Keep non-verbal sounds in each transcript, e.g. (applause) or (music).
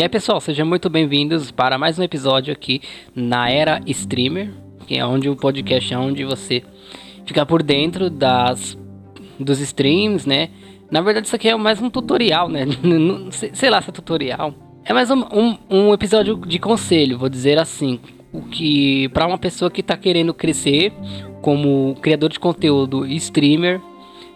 E aí pessoal, sejam muito bem-vindos para mais um episódio aqui na Era Streamer, que é onde o podcast é onde você fica por dentro das dos streams, né? Na verdade isso aqui é mais um tutorial, né? (laughs) sei lá se é tutorial. É mais um, um, um episódio de conselho, vou dizer assim. O que para uma pessoa que está querendo crescer como criador de conteúdo e streamer,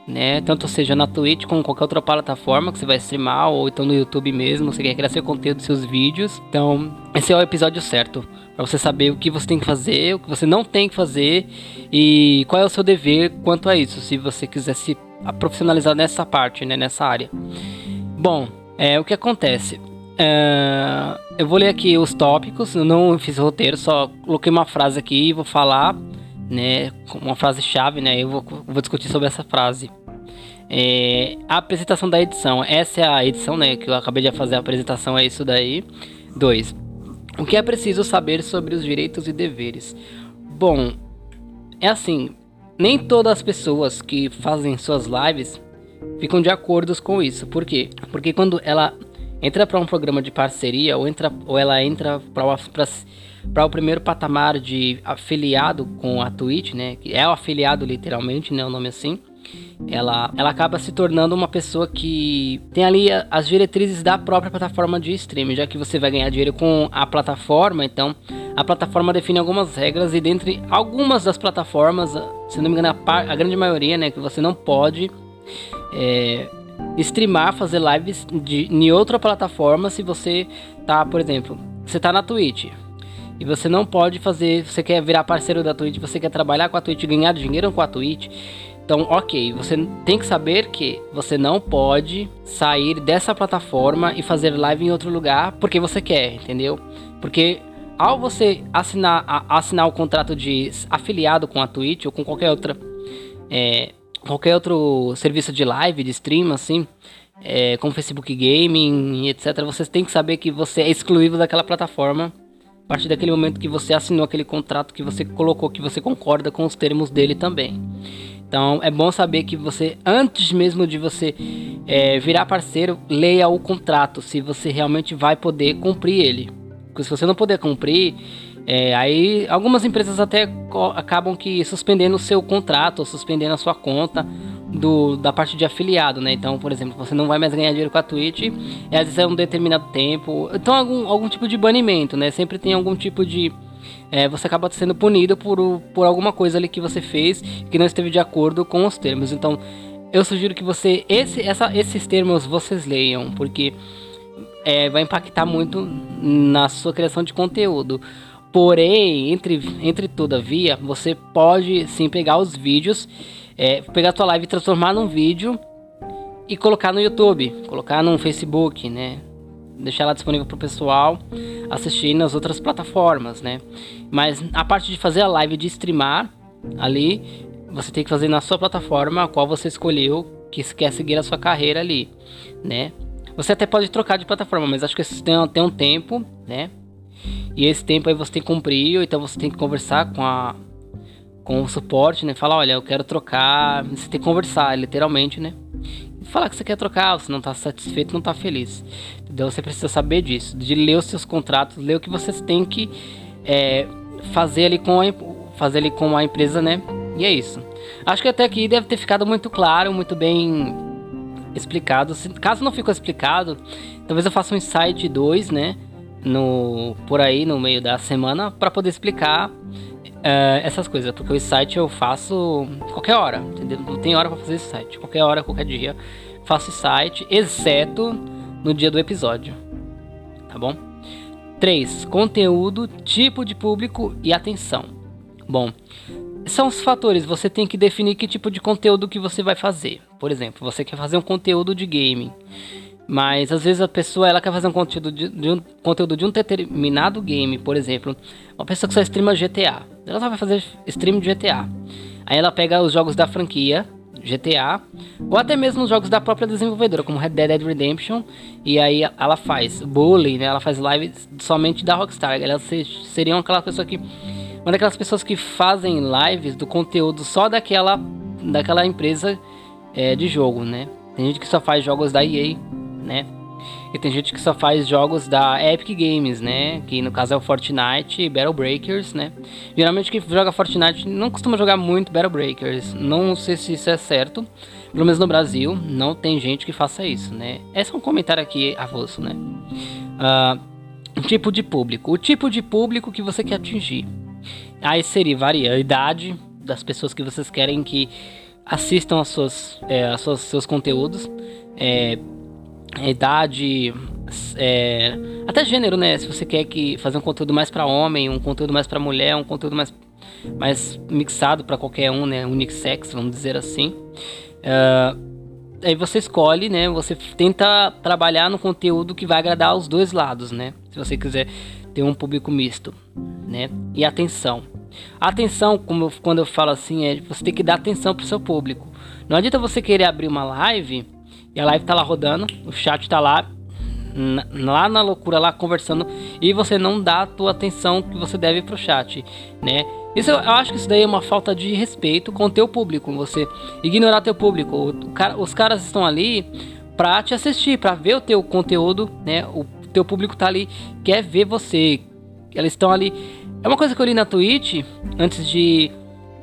né? Tanto seja na Twitch como qualquer outra plataforma que você vai streamar ou então no YouTube mesmo, você quer criar seu conteúdo, seus vídeos. Então, esse é o episódio certo para você saber o que você tem que fazer, o que você não tem que fazer e qual é o seu dever quanto a isso, se você quiser se profissionalizar nessa parte, né, nessa área. Bom, é o que acontece. É, eu vou ler aqui os tópicos, eu não fiz roteiro, só coloquei uma frase aqui e vou falar né, uma frase-chave, né, eu vou, vou, discutir sobre essa frase. É, a apresentação da edição, essa é a edição, né, que eu acabei de fazer a apresentação, é isso daí. 2. O que é preciso saber sobre os direitos e deveres? Bom, é assim, nem todas as pessoas que fazem suas lives ficam de acordo com isso. Por quê? Porque quando ela entra para um programa de parceria ou, entra, ou ela entra para o primeiro patamar de afiliado com a Twitch, né? Que é o afiliado literalmente, né? O nome assim. Ela, ela acaba se tornando uma pessoa que tem ali as diretrizes da própria plataforma de streaming, já que você vai ganhar dinheiro com a plataforma, então a plataforma define algumas regras e dentre algumas das plataformas, se não me engano, a, a grande maioria, né, que você não pode é, streamar, fazer lives de, em outra plataforma se você tá, por exemplo, você tá na Twitch, e você não pode fazer, você quer virar parceiro da Twitch, você quer trabalhar com a Twitch, ganhar dinheiro com a Twitch. Então, ok, você tem que saber que você não pode sair dessa plataforma e fazer live em outro lugar porque você quer, entendeu? Porque ao você assinar, a, assinar o contrato de afiliado com a Twitch ou com qualquer outra é, qualquer outro serviço de live, de stream, assim, é, como Facebook Gaming, etc., você tem que saber que você é excluído daquela plataforma a partir daquele momento que você assinou aquele contrato, que você colocou que você concorda com os termos dele também. Então é bom saber que você, antes mesmo de você é, virar parceiro, leia o contrato, se você realmente vai poder cumprir ele. Porque se você não puder cumprir, é, aí algumas empresas até acabam que suspendendo o seu contrato, ou suspendendo a sua conta, do, da parte de afiliado, né? Então, por exemplo, você não vai mais ganhar dinheiro com a Twitch, e às vezes é um determinado tempo. Então, algum, algum tipo de banimento, né? Sempre tem algum tipo de. É, você acaba sendo punido por, por alguma coisa ali que você fez que não esteve de acordo com os termos. Então, eu sugiro que você. Esse, essa, esses termos vocês leiam, porque é, vai impactar muito na sua criação de conteúdo. Porém, entre, entre todavia, você pode sim pegar os vídeos é, pegar a tua live e transformar num vídeo e colocar no YouTube, colocar no Facebook, né? Deixar ela disponível para o pessoal assistir nas outras plataformas, né? Mas a parte de fazer a live de streamar ali, você tem que fazer na sua plataforma a qual você escolheu que quer seguir a sua carreira ali, né? Você até pode trocar de plataforma, mas acho que isso tem, tem um tempo, né? E esse tempo aí você tem que cumprir, então você tem que conversar com a, com o suporte, né? Falar, olha, eu quero trocar. Você tem que conversar, literalmente, né? Falar que você quer trocar, você não está satisfeito, não está feliz. Entendeu? Você precisa saber disso, de ler os seus contratos, ler o que vocês têm que é, fazer ali com a, fazer ali com a empresa, né? E é isso. Acho que até aqui deve ter ficado muito claro, muito bem explicado. Se, caso não ficou explicado, talvez eu faça um insight 2, né? No, por aí no meio da semana para poder explicar é, essas coisas, porque o site eu faço qualquer hora, entendeu? Não tem hora para fazer esse site. Qualquer hora, qualquer dia, faço site, exceto no dia do episódio. Tá bom? 3. Conteúdo, tipo de público e atenção. Bom, são os fatores. Você tem que definir que tipo de conteúdo que você vai fazer. Por exemplo, você quer fazer um conteúdo de gaming. Mas às vezes a pessoa ela quer fazer um conteúdo de, de um conteúdo de um determinado game, por exemplo, uma pessoa que só streama GTA. Ela só vai fazer stream de GTA. Aí ela pega os jogos da franquia GTA, ou até mesmo os jogos da própria desenvolvedora, como Red Dead Redemption, e aí ela faz bullying, né? Ela faz lives somente da Rockstar. Ela seria aquela pessoa que uma daquelas pessoas que fazem lives do conteúdo só daquela daquela empresa é, de jogo, né? Tem gente que só faz jogos da EA, né? E tem gente que só faz jogos da Epic Games, né? Que no caso é o Fortnite e Battle Breakers, né? Geralmente quem joga Fortnite não costuma jogar muito Battle Breakers. Não sei se isso é certo. Pelo menos no Brasil, não tem gente que faça isso, né? Esse é um comentário aqui avulso, né? Uh, tipo de público. O tipo de público que você quer atingir. Aí seria, varia a idade das pessoas que vocês querem que assistam aos seus, é, aos seus, seus conteúdos. É, idade, é, até gênero, né? Se você quer que fazer um conteúdo mais para homem, um conteúdo mais para mulher, um conteúdo mais, mais mixado para qualquer um, né? Unixex, vamos dizer assim. Uh, aí você escolhe, né? Você tenta trabalhar no conteúdo que vai agradar os dois lados, né? Se você quiser ter um público misto, né? E atenção. atenção, como eu, quando eu falo assim, é você tem que dar atenção pro seu público. Não adianta você querer abrir uma live e a live tá lá rodando, o chat tá lá, lá na loucura, lá conversando, e você não dá a tua atenção que você deve pro chat, né? Isso eu, acho que isso daí é uma falta de respeito com o teu público, você ignorar teu público. O, cara, os caras estão ali pra te assistir, pra ver o teu conteúdo, né? O teu público tá ali, quer ver você. Eles estão ali. É uma coisa que eu li na Twitch antes de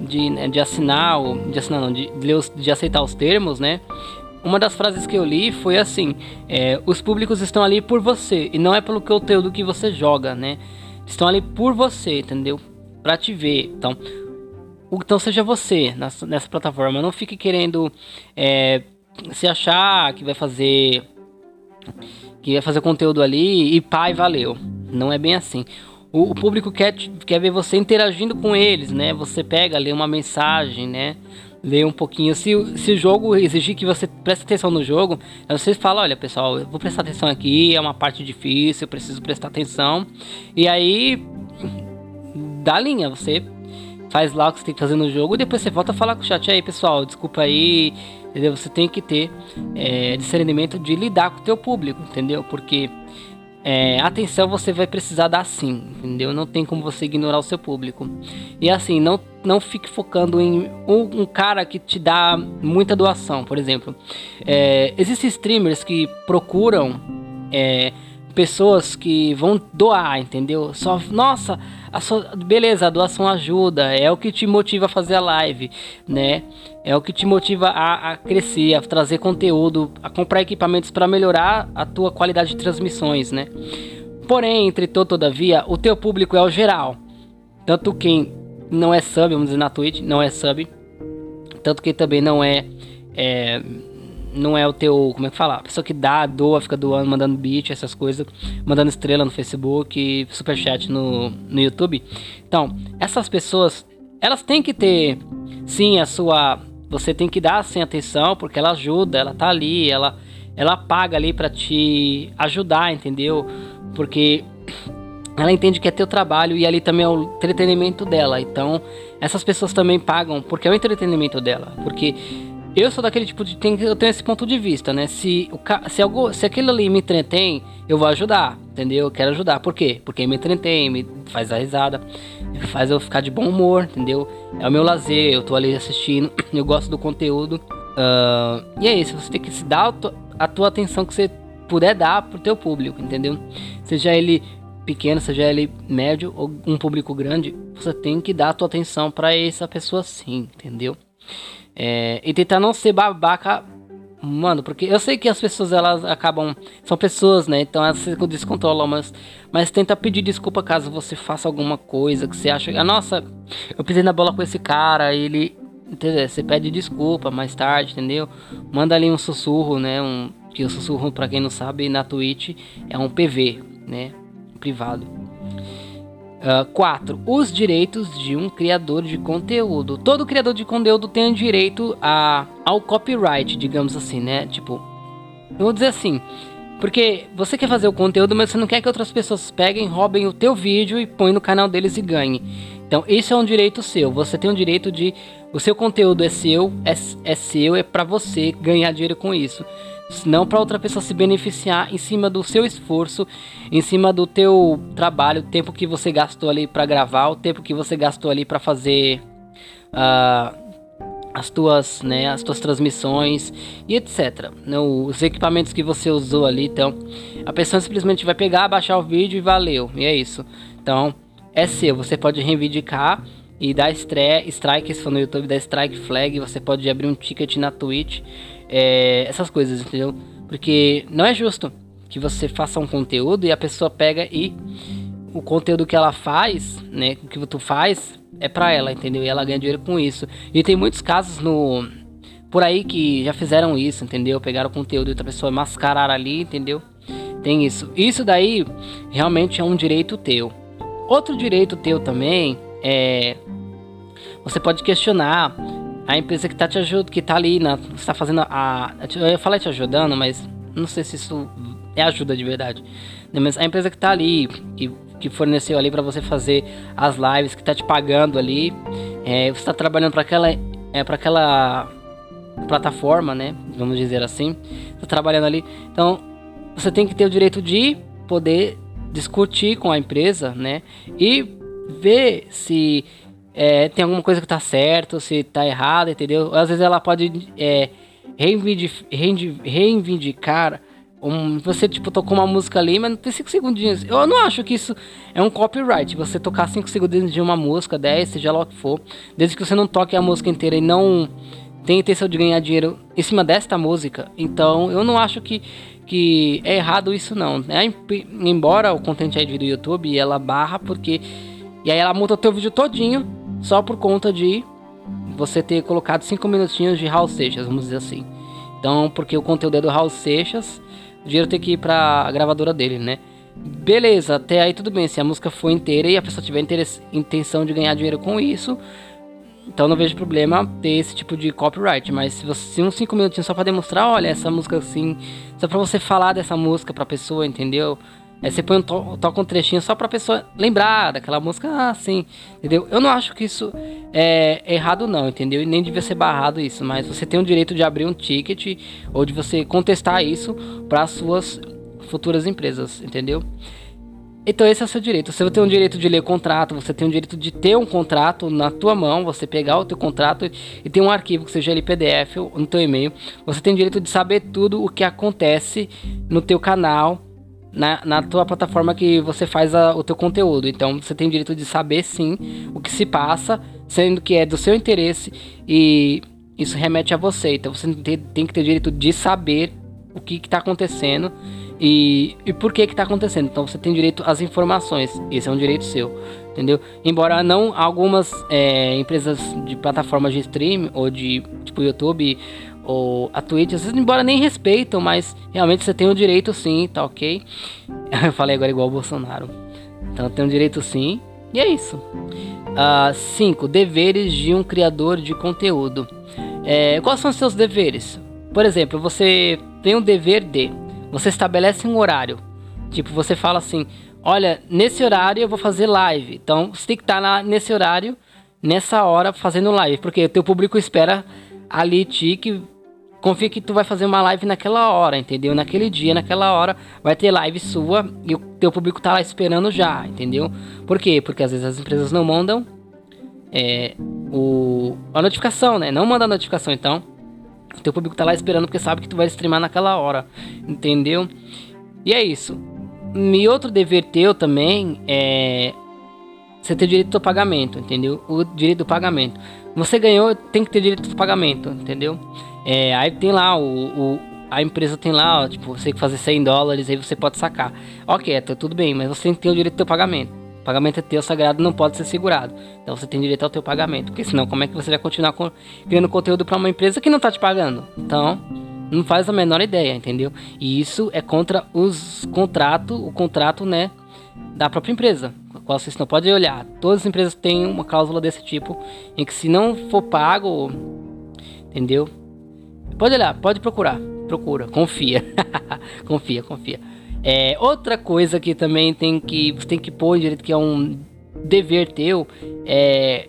de, né, de assinar, de assinar não, de, de, de aceitar os termos, né? Uma das frases que eu li foi assim: é, os públicos estão ali por você e não é pelo conteúdo que você joga, né? Estão ali por você, entendeu? Pra te ver. Então, então seja você nessa, nessa plataforma. Não fique querendo é, se achar que vai fazer que vai fazer conteúdo ali e pai valeu. Não é bem assim. O, o público quer, quer ver você interagindo com eles, né? Você pega, lê uma mensagem, né? Ler um pouquinho. Se, se o jogo exigir que você preste atenção no jogo, você fala, olha pessoal, eu vou prestar atenção aqui, é uma parte difícil, eu preciso prestar atenção. E aí dá linha, você faz lá o que você tem que fazer no jogo e depois você volta a falar com o chat aí, pessoal, desculpa aí, entendeu? Você tem que ter é, discernimento de lidar com o teu público, entendeu? Porque é, atenção você vai precisar dar sim, entendeu? Não tem como você ignorar o seu público. E assim, não, não fique focando em um, um cara que te dá muita doação, por exemplo. É, existem streamers que procuram é, pessoas que vão doar, entendeu? Só, nossa, a beleza, a doação ajuda, é o que te motiva a fazer a live, né? É o que te motiva a, a crescer, a trazer conteúdo, a comprar equipamentos para melhorar a tua qualidade de transmissões, né? Porém, entre todo, todavia, o teu público é o geral. Tanto quem não é sub, vamos dizer na Twitch, não é sub, tanto quem também não é, é não é o teu, como é que fala? A pessoa que dá, doa, fica doando, mandando beat, essas coisas, mandando estrela no Facebook, superchat no, no YouTube. Então, essas pessoas, elas têm que ter, sim, a sua. Você tem que dar sem atenção, porque ela ajuda, ela tá ali, ela, ela paga ali para te ajudar, entendeu? Porque ela entende que é teu trabalho e ali também é o entretenimento dela. Então, essas pessoas também pagam porque é o entretenimento dela. Porque eu sou daquele tipo de. Tem, eu tenho esse ponto de vista, né? Se, o, se, algo, se aquilo ali me entretém, eu vou ajudar, entendeu? Eu quero ajudar. Por quê? Porque me entretém, me faz a risada, faz eu ficar de bom humor, entendeu? É o meu lazer, eu tô ali assistindo, (clears throat) eu gosto do conteúdo. Uh, e é isso, você tem que se dar a tua, atenção que você puder dar pro teu público, entendeu? Seja ele pequeno, seja ele médio ou um público grande, você tem que dar a tua atenção para essa pessoa sim, entendeu? É, e tentar não ser babaca, mano, porque eu sei que as pessoas elas acabam. São pessoas, né? Então elas se descontrolam, mas, mas tenta pedir desculpa caso você faça alguma coisa que você acha. Ah, nossa, eu pisei na bola com esse cara, ele. Entendeu? Você pede desculpa mais tarde, entendeu? Manda ali um sussurro, né? Um, que o sussurro, para quem não sabe, na Twitch é um PV, né? Privado. 4. Uh, ah, os direitos de um criador de conteúdo. Todo criador de conteúdo tem direito a, ao copyright, digamos assim, né? Tipo, eu vou dizer assim, porque você quer fazer o conteúdo, mas você não quer que outras pessoas peguem, roubem o teu vídeo e põem no canal deles e ganhem. Então, isso é um direito seu. Você tem o direito de o seu conteúdo é seu, é, é seu, é para você ganhar dinheiro com isso não para outra pessoa se beneficiar em cima do seu esforço, em cima do teu trabalho, o tempo que você gastou ali para gravar, o tempo que você gastou ali para fazer uh, as tuas, né, as tuas transmissões e etc. Né, os equipamentos que você usou ali, então a pessoa simplesmente vai pegar, baixar o vídeo e valeu, e é isso. Então é seu, você pode reivindicar e dar estreia, strike, se for no YouTube, dar strike flag, você pode abrir um ticket na Twitch, é, essas coisas, entendeu? Porque não é justo que você faça um conteúdo e a pessoa pega e o conteúdo que ela faz, né, que tu faz, é pra ela, entendeu? E ela ganha dinheiro com isso. E tem muitos casos no por aí que já fizeram isso, entendeu? Pegaram o conteúdo de outra pessoa, mascararam ali, entendeu? Tem isso. Isso daí realmente é um direito teu. Outro direito teu também é você pode questionar a empresa que tá te ajudando, que tá ali na, está fazendo a, eu ia falar te ajudando, mas não sei se isso é ajuda de verdade. Mas a empresa que tá ali e que forneceu ali para você fazer as lives, que tá te pagando ali, é, você está trabalhando para aquela, é, para aquela plataforma, né? Vamos dizer assim, tá trabalhando ali. Então, você tem que ter o direito de poder discutir com a empresa, né? E ver se é, tem alguma coisa que tá certo, se tá errado, entendeu? Às vezes ela pode é, reivindicar um, você, tipo, tocou uma música ali, mas não tem 5 segundinhos. Eu não acho que isso é um copyright. Você tocar 5 segundinhos de uma música, 10, seja lá o que for. Desde que você não toque a música inteira e não tem intenção de ganhar dinheiro em cima desta música. Então, eu não acho que, que é errado isso, não. É, embora o content ID do YouTube, ela barra porque... E aí ela muda o teu vídeo todinho só por conta de você ter colocado 5 minutinhos de Raul Seixas, vamos dizer assim. Então, porque o conteúdo é do Raul Seixas o dinheiro tem que ir pra gravadora dele, né? Beleza, até aí tudo bem. Se a música for inteira e a pessoa tiver intenção de ganhar dinheiro com isso, então não vejo problema ter esse tipo de copyright. Mas se você uns 5 minutinhos só pra demonstrar, olha, essa música assim, só pra você falar dessa música pra pessoa, entendeu? Aí você põe um to toca um trechinho só pra pessoa lembrar daquela música assim, entendeu? Eu não acho que isso é errado não, entendeu? E nem devia ser barrado isso, mas você tem o direito de abrir um ticket ou de você contestar isso para suas futuras empresas, entendeu? Então esse é o seu direito. Você tem o direito de ler contrato, você tem o direito de ter um contrato na tua mão, você pegar o teu contrato e ter um arquivo que seja ele PDF no teu e-mail. Você tem o direito de saber tudo o que acontece no teu canal na, na tua plataforma que você faz a, o teu conteúdo. Então você tem o direito de saber sim o que se passa, sendo que é do seu interesse e isso remete a você. Então você tem, tem que ter o direito de saber o que está acontecendo e, e por que está acontecendo. Então você tem direito às informações. Esse é um direito seu, entendeu? Embora não algumas é, empresas de plataformas de stream ou de tipo YouTube ou a Twitch, vezes, embora nem respeitam, mas realmente você tem o direito sim, tá ok? (laughs) Eu falei agora igual o Bolsonaro. Então tem o direito sim, e é isso. 5. Uh, deveres de um criador de conteúdo. É, quais são os seus deveres? Por exemplo, você tem um dever de. Você estabelece um horário. Tipo, você fala assim: Olha, nesse horário eu vou fazer live. Então você tem que estar tá nesse horário, nessa hora, fazendo live. Porque o teu público espera ali ti que confia que tu vai fazer uma live naquela hora, entendeu? Naquele dia, naquela hora, vai ter live sua e o teu público tá lá esperando já, entendeu? Por quê? Porque às vezes as empresas não mandam é, o, a notificação, né? Não manda a notificação, então o teu público tá lá esperando porque sabe que tu vai streamar naquela hora, entendeu? E é isso. E outro dever teu também é você ter direito ao pagamento, entendeu? O direito do pagamento. Você ganhou, tem que ter direito ao pagamento, entendeu? É, aí tem lá o, o, a empresa tem lá, ó, tipo, você que fazer 100 dólares, aí você pode sacar. Ok, tá tudo bem, mas você tem o direito ao teu pagamento. O pagamento é teu, sagrado, não pode ser segurado. Então você tem direito ao teu pagamento. Porque senão, como é que você vai continuar criando conteúdo para uma empresa que não tá te pagando? Então, não faz a menor ideia, entendeu? E isso é contra os contratos, o contrato, né, da própria empresa. Qual vocês não podem olhar. Todas as empresas têm uma cláusula desse tipo, em que se não for pago, entendeu? Pode olhar, pode procurar. Procura, confia. (laughs) confia, confia. É, outra coisa que também tem que tem que pôr direito que é um dever teu é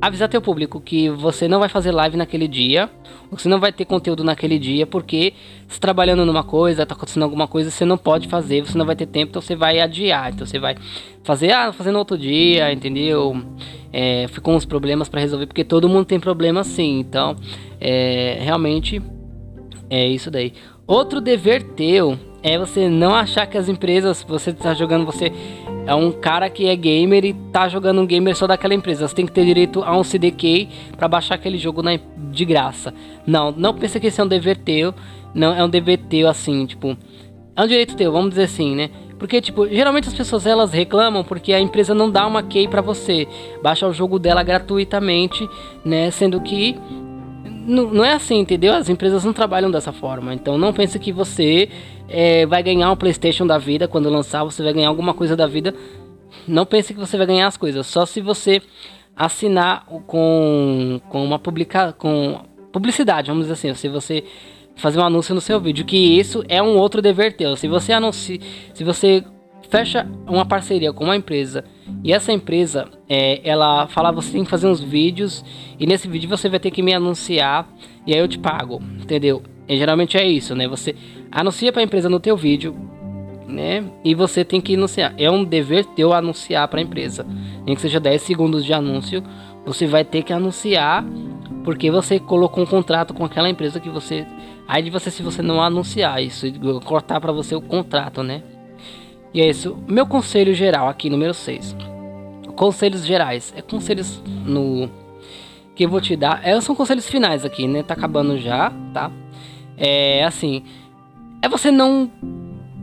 avisar teu público que você não vai fazer live naquele dia, você não vai ter conteúdo naquele dia, porque tá trabalhando numa coisa, tá acontecendo alguma coisa, você não pode fazer, você não vai ter tempo, então você vai adiar. Então você vai fazer, ah, fazendo outro dia, entendeu? É, ficou uns problemas para resolver, porque todo mundo tem problema sim. Então, é, realmente é isso daí. Outro dever teu é você não achar que as empresas, você tá jogando, você é um cara que é gamer e tá jogando um gamer só daquela empresa. Você tem que ter direito a um CDK para baixar aquele jogo na, de graça. Não, não pensa que esse é um dever teu. Não, é um dever teu assim, tipo. É um direito teu, vamos dizer assim, né? Porque, tipo, geralmente as pessoas elas reclamam porque a empresa não dá uma key para você. Baixa o jogo dela gratuitamente, né? Sendo que não, não é assim, entendeu? As empresas não trabalham dessa forma. Então não pense que você é, vai ganhar um PlayStation da vida quando lançar, você vai ganhar alguma coisa da vida. Não pense que você vai ganhar as coisas. Só se você assinar com, com uma publica, com publicidade, vamos dizer assim. Se você fazer um anúncio no seu vídeo, que isso é um outro dever teu. Se você anuncia, se você fecha uma parceria com uma empresa e essa empresa é, ela fala você tem que fazer uns vídeos e nesse vídeo você vai ter que me anunciar e aí eu te pago, entendeu? E geralmente é isso, né? Você anuncia para a empresa no teu vídeo, né? E você tem que anunciar. É um dever teu anunciar para a empresa. Nem que seja 10 segundos de anúncio, você vai ter que anunciar porque você colocou um contrato com aquela empresa que você aí de você se você não anunciar isso, cortar para você o contrato, né? E é isso. Meu conselho geral aqui, número 6. Conselhos gerais. É conselhos no. Que eu vou te dar. É, são conselhos finais aqui, né? Tá acabando já, tá? É assim. É você não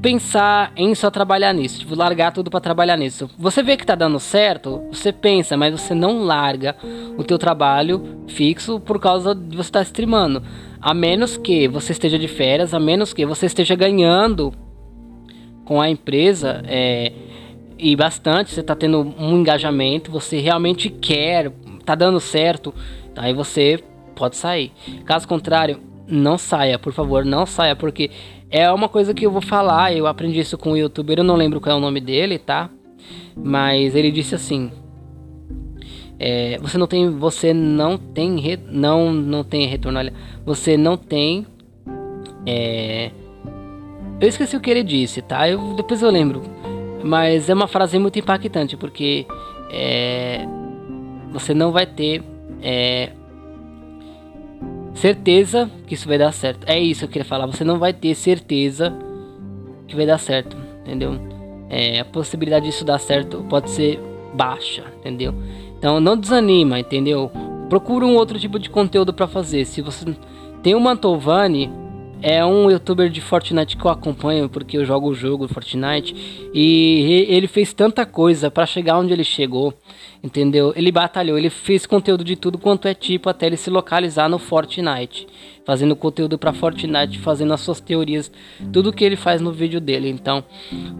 pensar em só trabalhar nisso, tipo, largar tudo para trabalhar nisso. Você vê que tá dando certo, você pensa, mas você não larga o teu trabalho fixo por causa de você estar tá streamando. A menos que você esteja de férias, a menos que você esteja ganhando com a empresa é, e bastante, você está tendo um engajamento, você realmente quer, tá dando certo, aí você pode sair. Caso contrário, não saia, por favor, não saia, porque é uma coisa que eu vou falar. Eu aprendi isso com um youtuber, eu não lembro qual é o nome dele, tá? Mas ele disse assim: é, você não tem, você não tem, re, não, não tem retorno. Olha, você não tem é, eu esqueci o que ele disse, tá? Eu, depois eu lembro. Mas é uma frase muito impactante, porque é, você não vai ter é, certeza que isso vai dar certo. É isso que eu queria falar. Você não vai ter certeza que vai dar certo, entendeu? É, a possibilidade disso dar certo pode ser baixa, entendeu? Então não desanima, entendeu? Procura um outro tipo de conteúdo para fazer. Se você tem o Mantovani é um youtuber de Fortnite que eu acompanho porque eu jogo o jogo Fortnite e ele fez tanta coisa para chegar onde ele chegou, entendeu? Ele batalhou, ele fez conteúdo de tudo quanto é tipo até ele se localizar no Fortnite, fazendo conteúdo para Fortnite, fazendo as suas teorias, tudo que ele faz no vídeo dele. Então,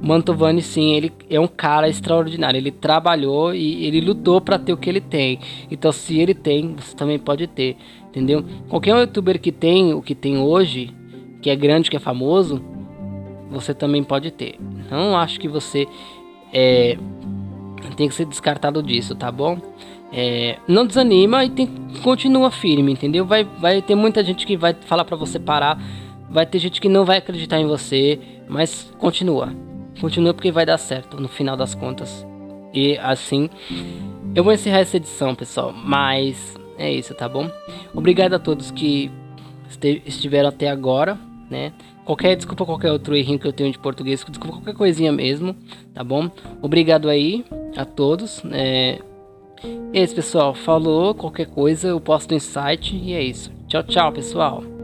Mantovani sim, ele é um cara extraordinário, ele trabalhou e ele lutou para ter o que ele tem. Então, se ele tem, você também pode ter, entendeu? Qualquer youtuber que tem o que tem hoje, que é grande, que é famoso, você também pode ter. Não acho que você é, tem que ser descartado disso, tá bom? É, não desanima e tem, continua firme, entendeu? Vai, vai ter muita gente que vai falar para você parar, vai ter gente que não vai acreditar em você, mas continua, continua porque vai dar certo no final das contas. E assim, eu vou encerrar essa edição, pessoal, mas é isso, tá bom? Obrigado a todos que estiveram até agora né? Qualquer desculpa, qualquer outro errinho que eu tenho de português, desculpa qualquer coisinha mesmo, tá bom? Obrigado aí a todos. É... Isso, pessoal. Falou, qualquer coisa eu posto no site e é isso. Tchau, tchau, pessoal.